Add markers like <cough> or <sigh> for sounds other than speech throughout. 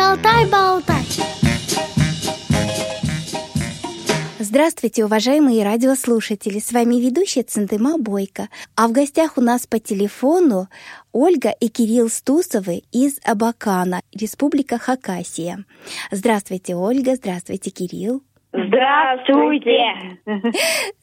Шалтай-болтай Здравствуйте, уважаемые радиослушатели! С вами ведущая Центыма Бойко. А в гостях у нас по телефону Ольга и Кирилл Стусовы из Абакана, Республика Хакасия. Здравствуйте, Ольга, здравствуйте, Кирилл. Здравствуйте!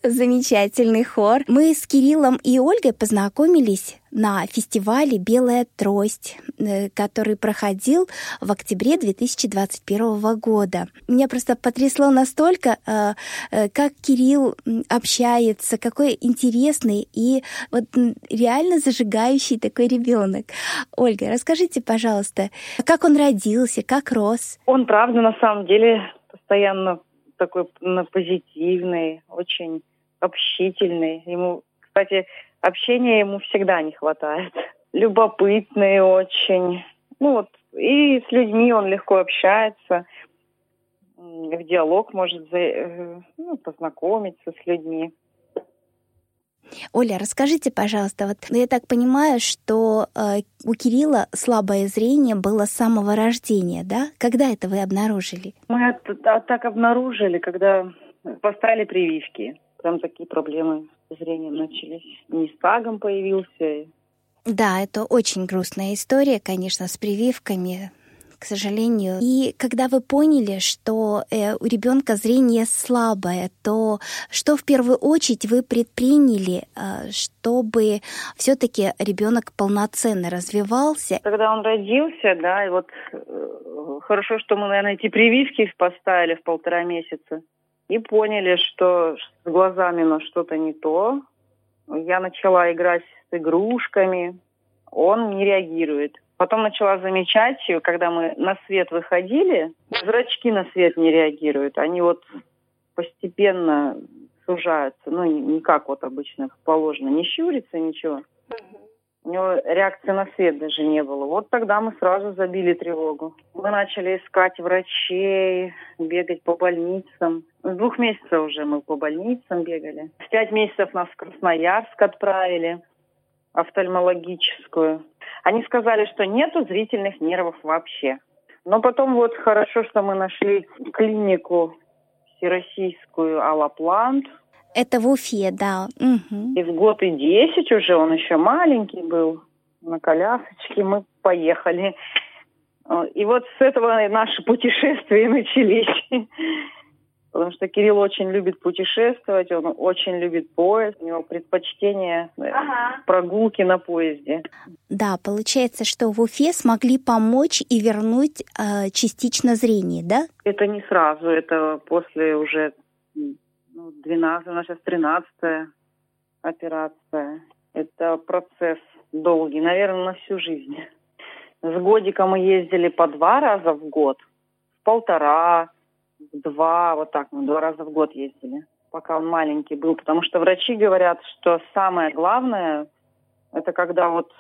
Замечательный хор. Мы с Кириллом и Ольгой познакомились на фестивале «Белая трость», э, который проходил в октябре 2021 года. Меня просто потрясло настолько, э, э, как Кирилл общается, какой интересный и вот реально зажигающий такой ребенок. Ольга, расскажите, пожалуйста, как он родился, как рос? Он, правда, на самом деле постоянно такой ну, позитивный, очень общительный. Ему, кстати, общения ему всегда не хватает. <laughs> Любопытный очень. Ну вот, и с людьми он легко общается, в диалог может э, ну, познакомиться с людьми. Оля, расскажите, пожалуйста, вот я так понимаю, что э, у Кирилла слабое зрение было с самого рождения, да? Когда это вы обнаружили? Мы это так обнаружили, когда поставили прививки. Прям такие проблемы с зрением начались. Нестагом появился. Да, это очень грустная история, конечно, с прививками к сожалению. И когда вы поняли, что э, у ребенка зрение слабое, то что в первую очередь вы предприняли, э, чтобы все-таки ребенок полноценно развивался? Когда он родился, да, и вот э, хорошо, что мы, наверное, эти прививки поставили в полтора месяца и поняли, что с глазами но что-то не то. Я начала играть с игрушками, он не реагирует. Потом начала замечать, когда мы на свет выходили, зрачки на свет не реагируют. Они вот постепенно сужаются. Ну, не как вот обычно положено. Не щурится, ничего. У него реакции на свет даже не было. Вот тогда мы сразу забили тревогу. Мы начали искать врачей, бегать по больницам. С двух месяцев уже мы по больницам бегали. В пять месяцев нас в Красноярск отправили, офтальмологическую. Они сказали, что нету зрительных нервов вообще. Но потом вот хорошо, что мы нашли клинику всероссийскую Алаплант. Это в Уфе, да. Угу. И в год и десять уже, он еще маленький был, на колясочке мы поехали. И вот с этого наши путешествия начались потому что Кирилл очень любит путешествовать, он очень любит поезд, у него предпочтение э, ага. прогулки на поезде. Да, получается, что в Уфе смогли помочь и вернуть э, частично зрение, да? Это не сразу, это после уже ну, 12, у нас сейчас 13 операция. Это процесс долгий, наверное, на всю жизнь. С годика мы ездили по два раза в год, полтора, два, вот так, мы два раза в год ездили, пока он маленький был. Потому что врачи говорят, что самое главное, это когда вот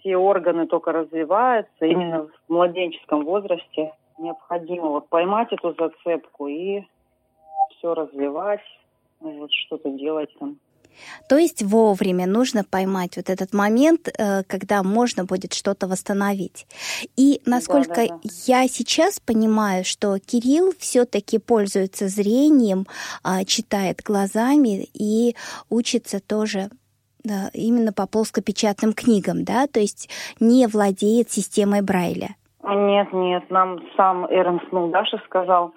все органы только развиваются, именно в младенческом возрасте необходимо вот поймать эту зацепку и все развивать, вот что-то делать там. То есть вовремя нужно поймать вот этот момент, э, когда можно будет что-то восстановить. И насколько да, да, да. я сейчас понимаю, что Кирилл все-таки пользуется зрением, а, читает глазами и учится тоже да, именно по плоскопечатным книгам, да, то есть не владеет системой Брайля. Нет, нет, нам сам Эрнст Мулдашев сказал,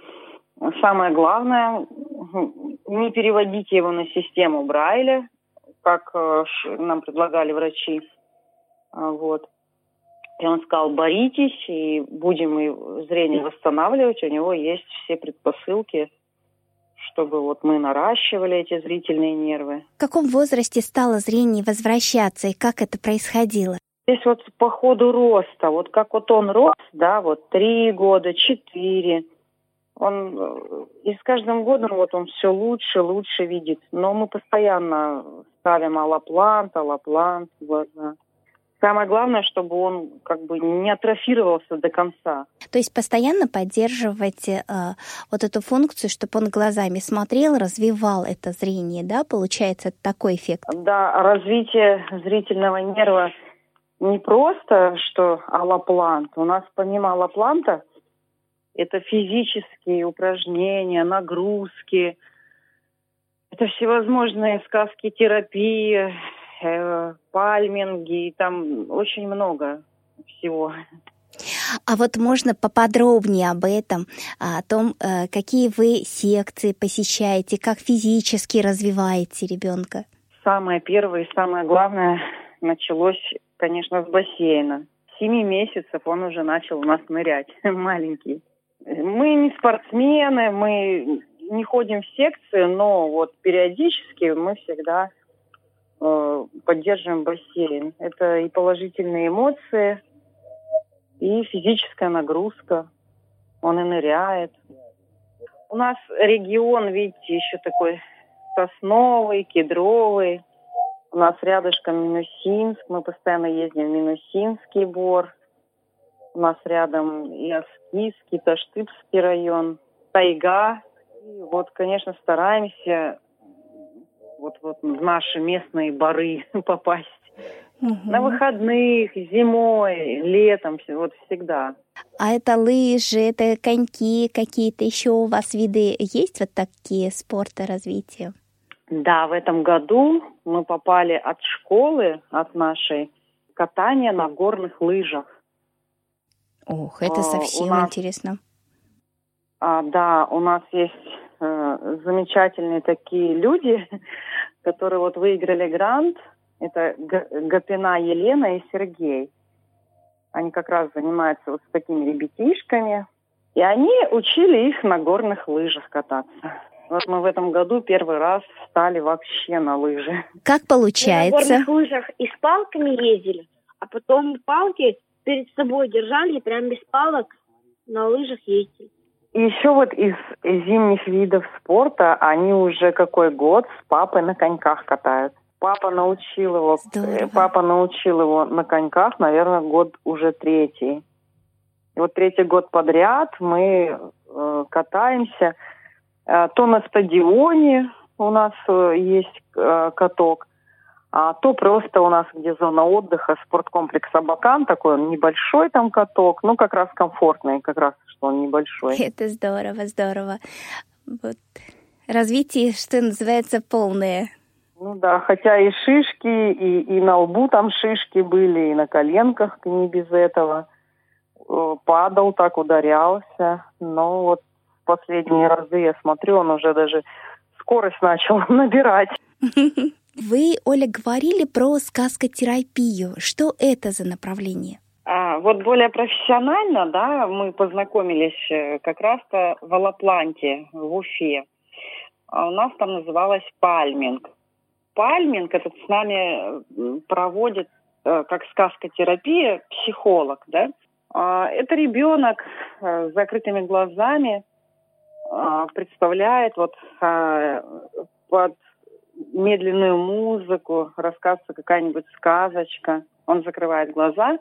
самое главное, не переводите его на систему Брайля, как э, нам предлагали врачи. А, вот. И он сказал, боритесь, и будем зрение восстанавливать. У него есть все предпосылки, чтобы вот мы наращивали эти зрительные нервы. В каком возрасте стало зрение возвращаться, и как это происходило? Здесь вот по ходу роста, вот как вот он рос, да, вот три года, четыре, он э, и с каждым годом вот он все лучше, лучше видит. Но мы постоянно ставим аллоплант, аллоплант в глаза. Самое главное, чтобы он как бы не атрофировался до конца. То есть постоянно поддерживать э, вот эту функцию, чтобы он глазами смотрел, развивал это зрение, да? Получается такой эффект? Да, развитие зрительного нерва не просто, что аллоплант. У нас помимо аллопланта это физические упражнения, нагрузки, это всевозможные сказки терапии, э, пальминги, там очень много всего. А вот можно поподробнее об этом, о том, э, какие вы секции посещаете, как физически развиваете ребенка? Самое первое и самое главное началось, конечно, с бассейна. С семи месяцев он уже начал у нас нырять, <laughs> маленький. Мы не спортсмены, мы не ходим в секции, но вот периодически мы всегда э, поддерживаем бассейн. Это и положительные эмоции, и физическая нагрузка. Он и ныряет. У нас регион, видите, еще такой сосновый, кедровый. У нас рядышком Минусинск. Мы постоянно ездим в Минусинский бор. У нас рядом и Аскиский, Таштыбский район, тайга. И вот, конечно, стараемся вот, вот в наши местные бары <laughs> попасть. Угу. На выходных, зимой, летом, вот всегда. А это лыжи, это коньки какие-то еще у вас виды есть вот такие спорта развития? Да, в этом году мы попали от школы, от нашей, катание на горных лыжах. Ох, это а, совсем нас, интересно. А, да, у нас есть э, замечательные такие люди, <laughs> которые вот выиграли грант это Гапина Елена и Сергей. Они как раз занимаются вот с такими ребятишками. И они учили их на горных лыжах кататься. Вот мы в этом году первый раз стали вообще на лыжи. Как получается? Мы на горных лыжах и с палками ездили, а потом палки перед собой держали и прям без палок на лыжах ездили. И еще вот из зимних видов спорта они уже какой год с папой на коньках катают. Папа научил его, Здорово. папа научил его на коньках, наверное, год уже третий. И вот третий год подряд мы э, катаемся. Э, то на стадионе у нас э, есть э, каток, а то просто у нас где зона отдыха, спорткомплекс Абакан, такой он небольшой там каток, ну как раз комфортный, как раз что он небольшой. <laughs> Это здорово, здорово. Вот развитие, что называется, полное. Ну да, хотя и шишки, и, и на лбу там шишки были, и на коленках не без этого. Э, падал так, ударялся. Но вот последние разы я смотрю, он уже даже скорость начал <laughs> набирать. <laughs> Вы, Оля, говорили про сказкотерапию. Что это за направление? А, вот более профессионально, да, мы познакомились э, как раз-то в Алапланте, в Уфе. А у нас там называлось пальминг. Пальминг этот с нами э, проводит, э, как сказкотерапия, психолог, да. А, это ребенок с закрытыми глазами представляет вот под медленную музыку, рассказывается какая-нибудь сказочка. Он закрывает глаза.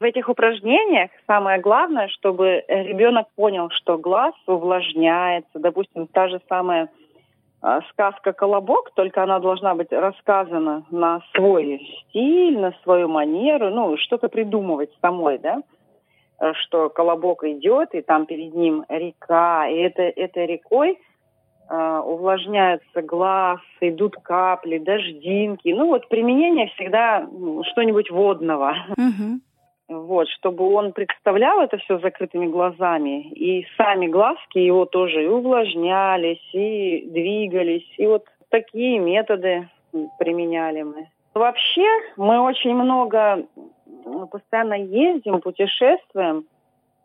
В этих упражнениях самое главное, чтобы ребенок понял, что глаз увлажняется. Допустим, та же самая а, сказка «Колобок», только она должна быть рассказана на свой стиль, на свою манеру, ну, что-то придумывать самой, да, что Колобок идет, и там перед ним река, и это, этой рекой увлажняется глаз, идут капли, дождинки. Ну, вот применение всегда что-нибудь водного. Вот, чтобы он представлял это все закрытыми глазами, и сами глазки его тоже и увлажнялись, и двигались, и вот такие методы применяли мы. Вообще мы очень много постоянно ездим, путешествуем.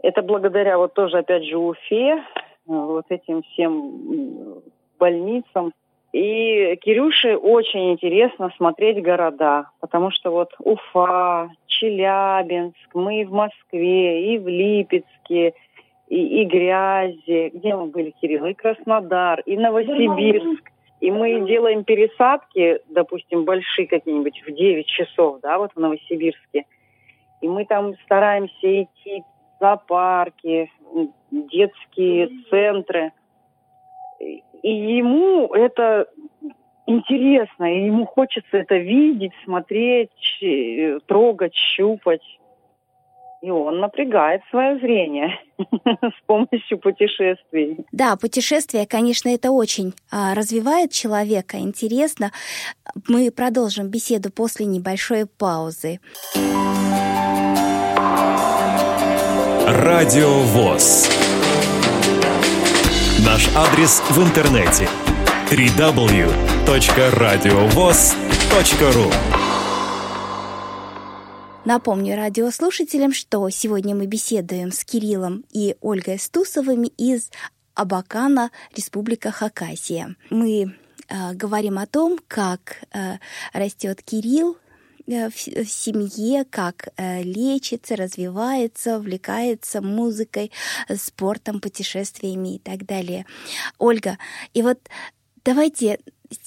Это благодаря вот тоже опять же Уфе, вот этим всем больницам, и Кирюше очень интересно смотреть города, потому что вот Уфа, Челябинск, мы и в Москве, и в Липецке, и, и Грязи, где мы были, Кирилл, и Краснодар, и Новосибирск. И мы делаем пересадки, допустим, большие какие-нибудь в 9 часов, да, вот в Новосибирске. И мы там стараемся идти зоопарки, детские центры – и ему это интересно, и ему хочется это видеть, смотреть, трогать, щупать. И он напрягает свое зрение <laughs> с помощью путешествий. Да, путешествия, конечно, это очень а, развивает человека, интересно. Мы продолжим беседу после небольшой паузы. Радио ВОЗ. Наш адрес в интернете www.radiovoz.ru Напомню радиослушателям, что сегодня мы беседуем с Кириллом и Ольгой Стусовыми из Абакана, Республика Хакасия. Мы э, говорим о том, как э, растет Кирилл в, в семье, как э, лечится, развивается, увлекается музыкой, спортом, путешествиями и так далее. Ольга, и вот давайте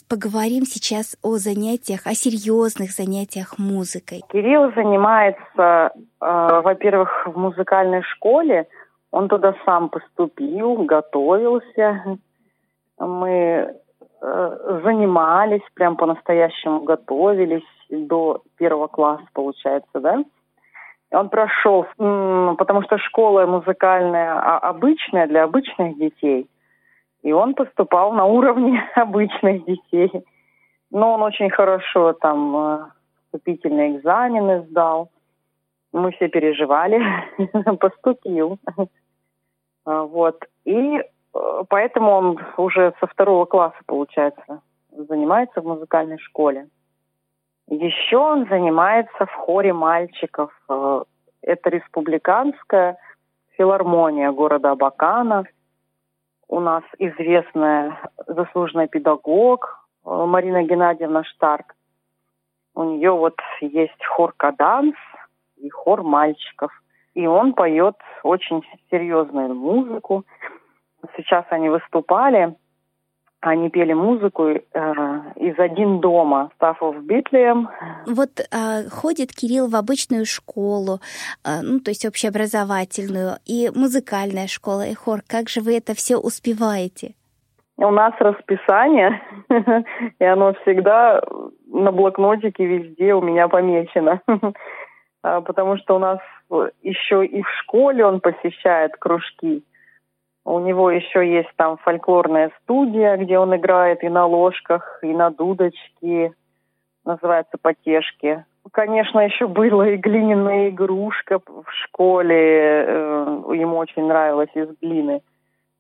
поговорим сейчас о занятиях, о серьезных занятиях музыкой. Кирилл занимается, э, во-первых, в музыкальной школе. Он туда сам поступил, готовился. Мы э, занимались, прям по-настоящему готовились до первого класса, получается, да. Он прошел, потому что школа музыкальная а, обычная для обычных детей – и он поступал на уровне <laughs> обычных детей. Но он очень хорошо там э, вступительные экзамены сдал. Мы все переживали. <laughs> Поступил. А, вот. И э, поэтому он уже со второго класса, получается, занимается в музыкальной школе. Еще он занимается в хоре мальчиков. Э, это республиканская филармония города Абакана – у нас известная заслуженный педагог э, Марина Геннадьевна Штарк. У нее вот есть хор каданс и хор мальчиков. И он поет очень серьезную музыку. Сейчас они выступали они пели музыку э, из «Один дома» Стафов Битлием. Вот э, ходит Кирилл в обычную школу, э, ну, то есть общеобразовательную, и музыкальная школа, и хор. Как же вы это все успеваете? У нас расписание, <laughs> и оно всегда на блокнотике везде у меня помечено. <laughs> А, потому что у нас еще и в школе он посещает кружки. У него еще есть там фольклорная студия, где он играет и на ложках, и на дудочке. Называется «Потешки». Конечно, еще была и глиняная игрушка в школе. Э, ему очень нравилось из глины.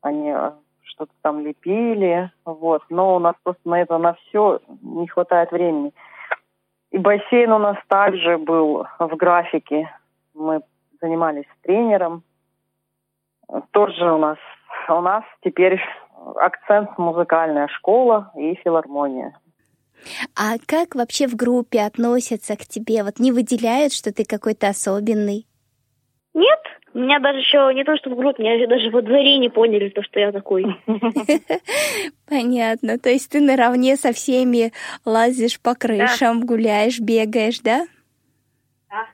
Они э, что-то там лепили. Вот. Но у нас просто на это на все не хватает времени. И бассейн у нас также был в графике. Мы занимались с тренером. Тоже у нас у нас теперь акцент музыкальная школа и филармония. А как вообще в группе относятся к тебе? Вот не выделяют, что ты какой-то особенный? Нет, меня даже еще не то, что в группе, меня даже во дворе не поняли, то, что я такой. <laughs> Понятно. То есть ты наравне со всеми лазишь по крышам, гуляешь, бегаешь, да? Да.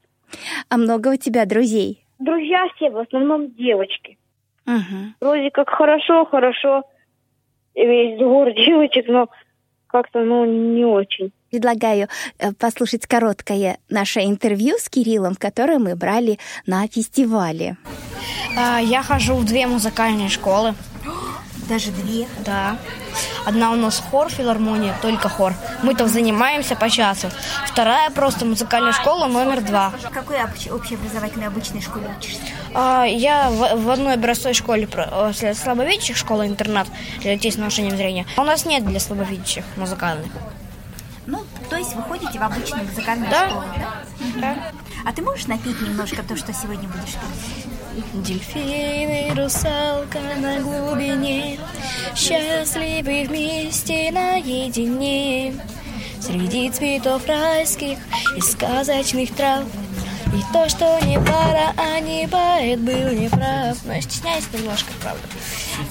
А много у тебя друзей? Друзья все, в основном девочки. Угу. Вроде как хорошо, хорошо, весь двор <laughs> девочек, но как-то, ну, не очень. Предлагаю э, послушать короткое наше интервью с Кириллом, которое мы брали на фестивале. А, я хожу в две музыкальные школы. Даже две? Да. Одна у нас хор, филармония, только хор. Мы там занимаемся по часу. Вторая просто музыкальная школа номер два. В какой общеобразовательной обычной школе учишься? А, я в, в одной образцовой школе слабовидящих, школа-интернат для детей с нарушением зрения. У нас нет для слабовидящих музыкальных. Ну, то есть вы ходите в обычную музыкальную да. школу, да? Да. А ты можешь напеть немножко то, что сегодня будешь петь? Дельфины, русалка на глубине, Счастливы вместе наедине. Среди цветов райских и сказочных трав И то, что не пара, а не поэт был неправ. Но я стесняюсь немножко, правда.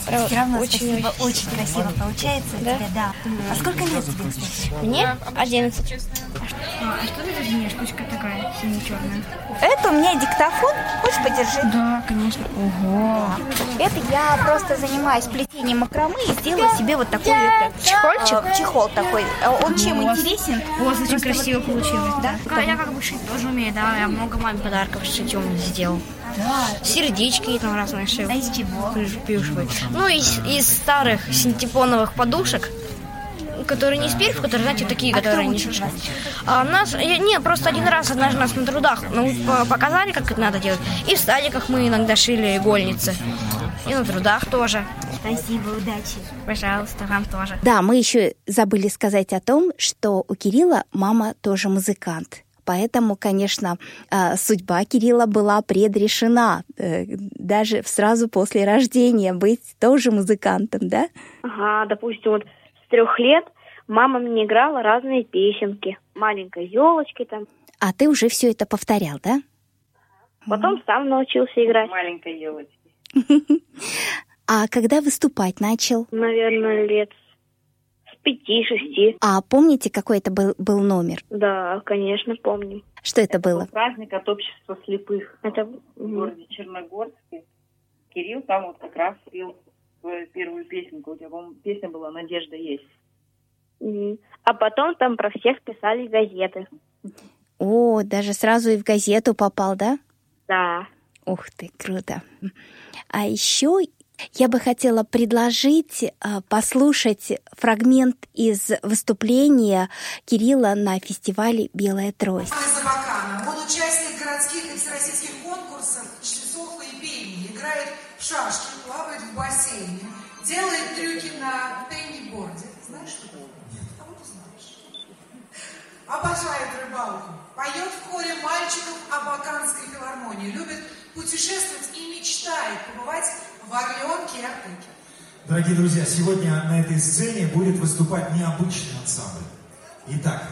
Правда, Все равно очень, спасибо, очень красиво получается у Да? тебя, да. А сколько лет тебе? Мне 11. А что это за нее штучка такая сине-черная? Это у меня диктофон. Хочешь, подержи? Да, конечно. Ого. Это я просто занимаюсь плетением макрамы и сделала себе вот такой это, Чехольчик? э, чехол такой. Э, Он чем интересен? У вас очень Просто красиво получилось, да? Да, я как бы шить тоже умею, да. Я много маме подарков шить умею сделал. Сердечки там разные шил. А из чего? Плюш- плюшевые. Ну, из, из старых синтепоновых подушек, которые не из перьев, которые, знаете, такие, А кто которые не вас? А нас, я- не, просто один раз однажды нас на трудах ну, по- показали, как это надо делать. И в садиках мы иногда шили игольницы. И на трудах тоже. Спасибо, удачи. Пожалуйста, вам тоже. Да, мы еще забыли сказать о том, что у Кирилла мама тоже музыкант. Поэтому, конечно, э, судьба Кирилла была предрешена э, даже сразу после рождения быть тоже музыкантом, да? Ага, допустим, вот с трех лет мама мне играла разные песенки. Маленькой елочки там. А ты уже все это повторял, да? Потом сам научился играть. Маленькой елочки. <laughs> А когда выступать начал? Наверное, лет с пяти-шести. А помните, какой это был, был номер? Да, конечно, помню. Что это было? Праздник от общества слепых Это в городе Черногорске. Кирилл там вот как раз пел свою первую песенку. У тебя, по-моему, песня была «Надежда есть». А потом там про всех писали газеты. О, даже сразу и в газету попал, да? Да. Ух ты, круто. А еще я бы хотела предложить а, послушать фрагмент из выступления Кирилла на фестивале «Белая трость». Обожает рыбалку, поет в хоре мальчиков Абаканской филармонии, любит путешествовать и мечтает побывать в Орленке и Артеке. Дорогие друзья, сегодня на этой сцене будет выступать необычный ансамбль. Итак,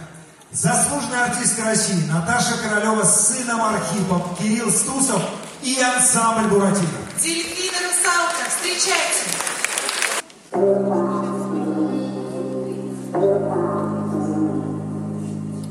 заслуженная артистка России Наташа Королева с сыном Архипом, Кирилл Стусов и ансамбль Буратино. Дельфина русалка, встречайте!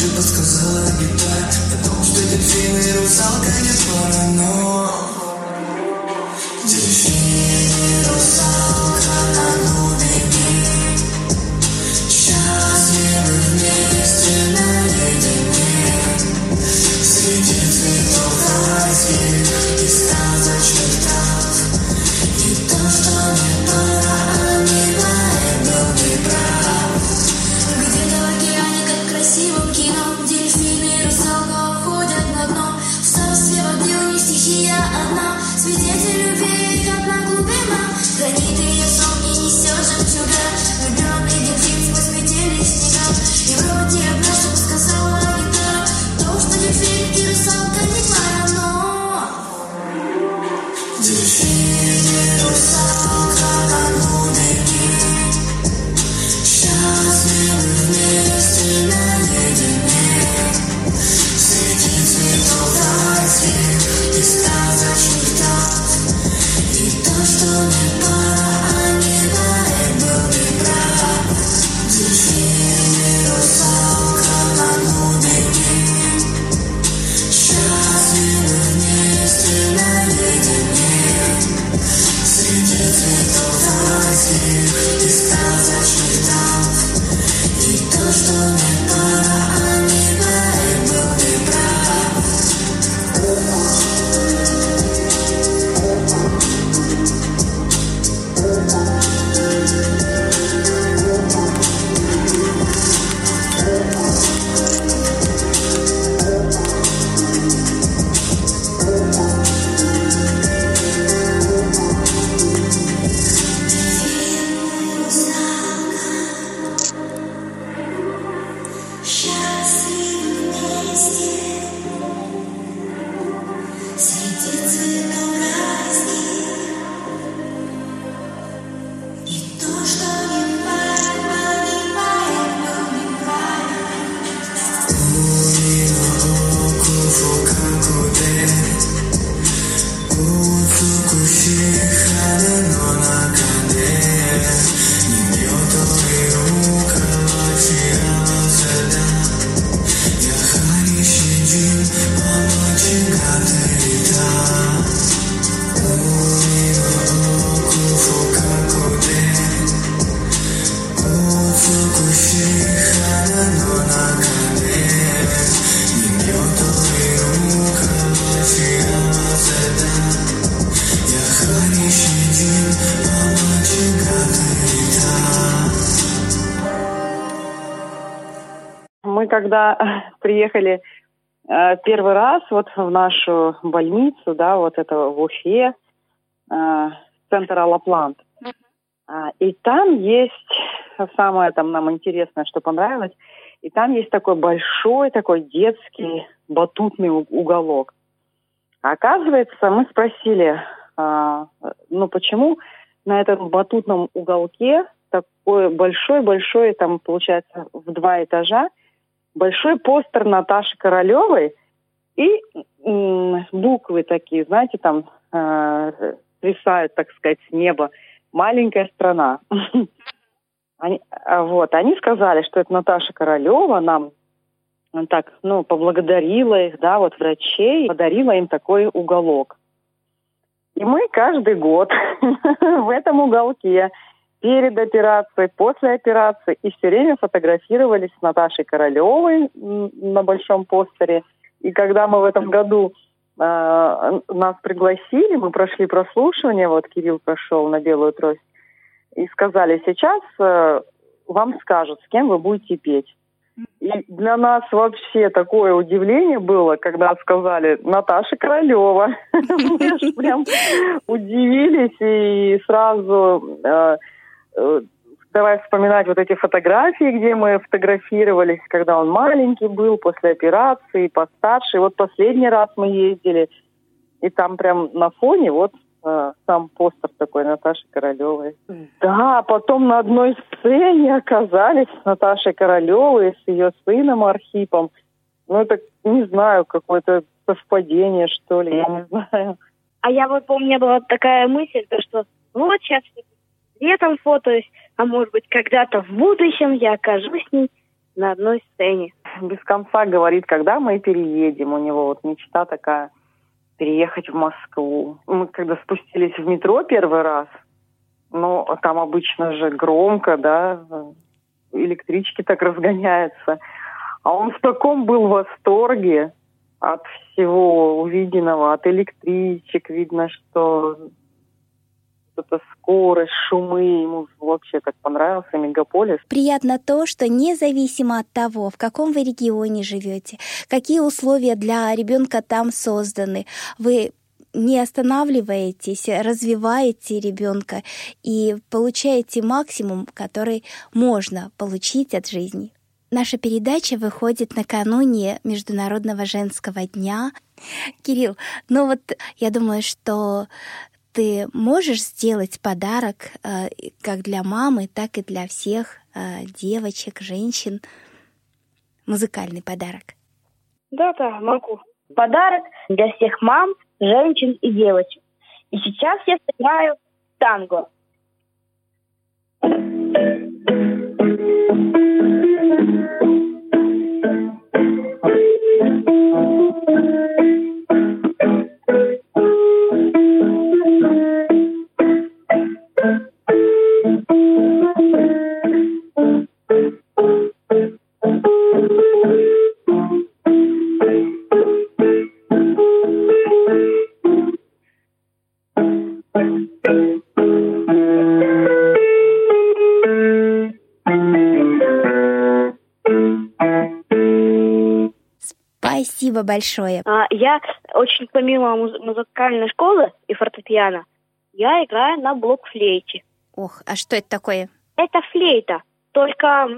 Где-то 这世界多 когда <laughs> приехали э, первый раз вот в нашу больницу, да, вот это в Уфе, э, центр Алаплант. А, И там есть самое там нам интересное, что понравилось, и там есть такой большой такой детский батутный уголок. А Оказывается, мы спросили, а, ну почему на этом батутном уголке такой большой-большой, там получается в два этажа, большой постер Наташи Королевой и буквы такие, знаете, там э, так сказать, с неба. Маленькая страна. <laughs> Они, а, вот, они сказали, что это Наташа Королева нам ну, так, ну, поблагодарила их, да, вот врачей, подарила им такой уголок. И мы каждый год <laughs> в этом уголке перед операцией, после операции, и все время фотографировались с Наташей Королевой на большом постере. И когда мы в этом году э, нас пригласили, мы прошли прослушивание, вот Кирилл прошел на белую трость, и сказали, сейчас э, вам скажут, с кем вы будете петь. И для нас вообще такое удивление было, когда сказали Наташа Королева. <laughs> Мы аж прям удивились и сразу э, давай вспоминать вот эти фотографии, где мы фотографировались, когда он маленький был, после операции, постарше. И вот последний раз мы ездили, и там прям на фоне вот э, сам постер такой Наташи Королевой. Да, потом на одной сцене оказались с Наташей Королевой, с ее сыном Архипом. Ну, это, не знаю, какое-то совпадение, что ли, я не знаю. А я вот помню, была такая мысль, то что вот сейчас летом фотоюсь, а может быть когда-то в будущем я окажусь с ней на одной сцене. Без конца говорит, когда мы переедем. У него вот мечта такая переехать в Москву. Мы когда спустились в метро первый раз, ну, там обычно же громко, да, электрички так разгоняются. А он в таком был восторге от всего увиденного, от электричек. Видно, что эта скорость, шумы, ему вообще так понравился мегаполис. Приятно то, что независимо от того, в каком вы регионе живете, какие условия для ребенка там созданы, вы не останавливаетесь, развиваете ребенка и получаете максимум, который можно получить от жизни. Наша передача выходит накануне Международного женского дня. Кирилл, ну вот я думаю, что ты можешь сделать подарок э, как для мамы, так и для всех э, девочек, женщин. Музыкальный подарок. Да-да, могу. Подарок для всех мам, женщин и девочек. И сейчас я сыграю танго. Спасибо большое. А, я очень помимо муз- музыкальной школы и фортепиано, я играю на блокфлейте. Ох, а что это такое? Это флейта, только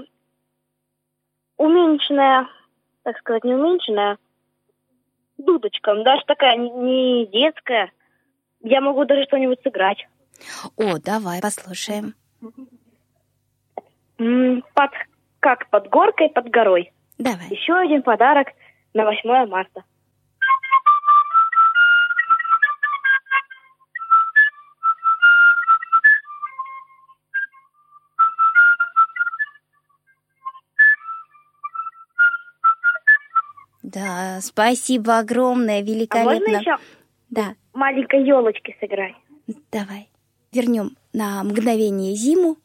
уменьшенная, так сказать, не уменьшенная, дудочка, даже такая не- детская. Я могу даже что-нибудь сыграть. О, давай послушаем. Под, как под горкой, под горой. Давай. Еще один подарок на 8 марта. Да, спасибо огромное, А можно великолепно. еще Да, маленькой елочки сыграть? давай. Вернем на мгновение зиму.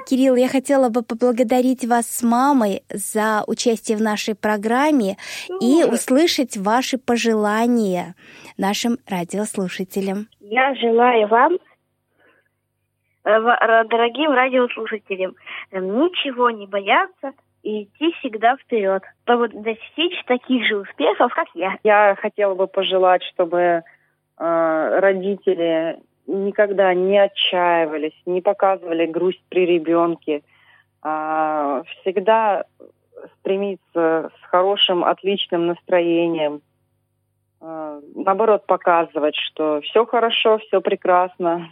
Кирилл, я хотела бы поблагодарить вас с мамой за участие в нашей программе и услышать ваши пожелания нашим радиослушателям. Я желаю вам, э, дорогим радиослушателям, э, ничего не бояться и идти всегда вперед, чтобы достичь таких же успехов, как я. Я хотела бы пожелать, чтобы э, родители никогда не отчаивались, не показывали грусть при ребенке, а всегда стремиться с хорошим, отличным настроением, э, наоборот показывать, что все хорошо, все прекрасно,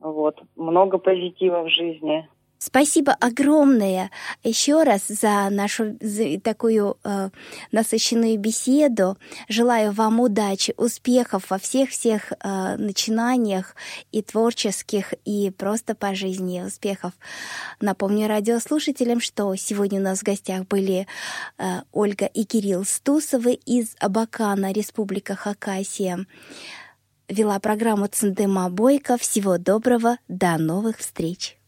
вот много позитива в жизни. Спасибо огромное еще раз за нашу за такую э, насыщенную беседу. Желаю вам удачи, успехов во всех-всех э, начинаниях и творческих, и просто по жизни успехов. Напомню радиослушателям, что сегодня у нас в гостях были э, Ольга и Кирилл Стусовы из Абакана, Республика Хакасия. Вела программу Цендема Бойко. Всего доброго, до новых встреч!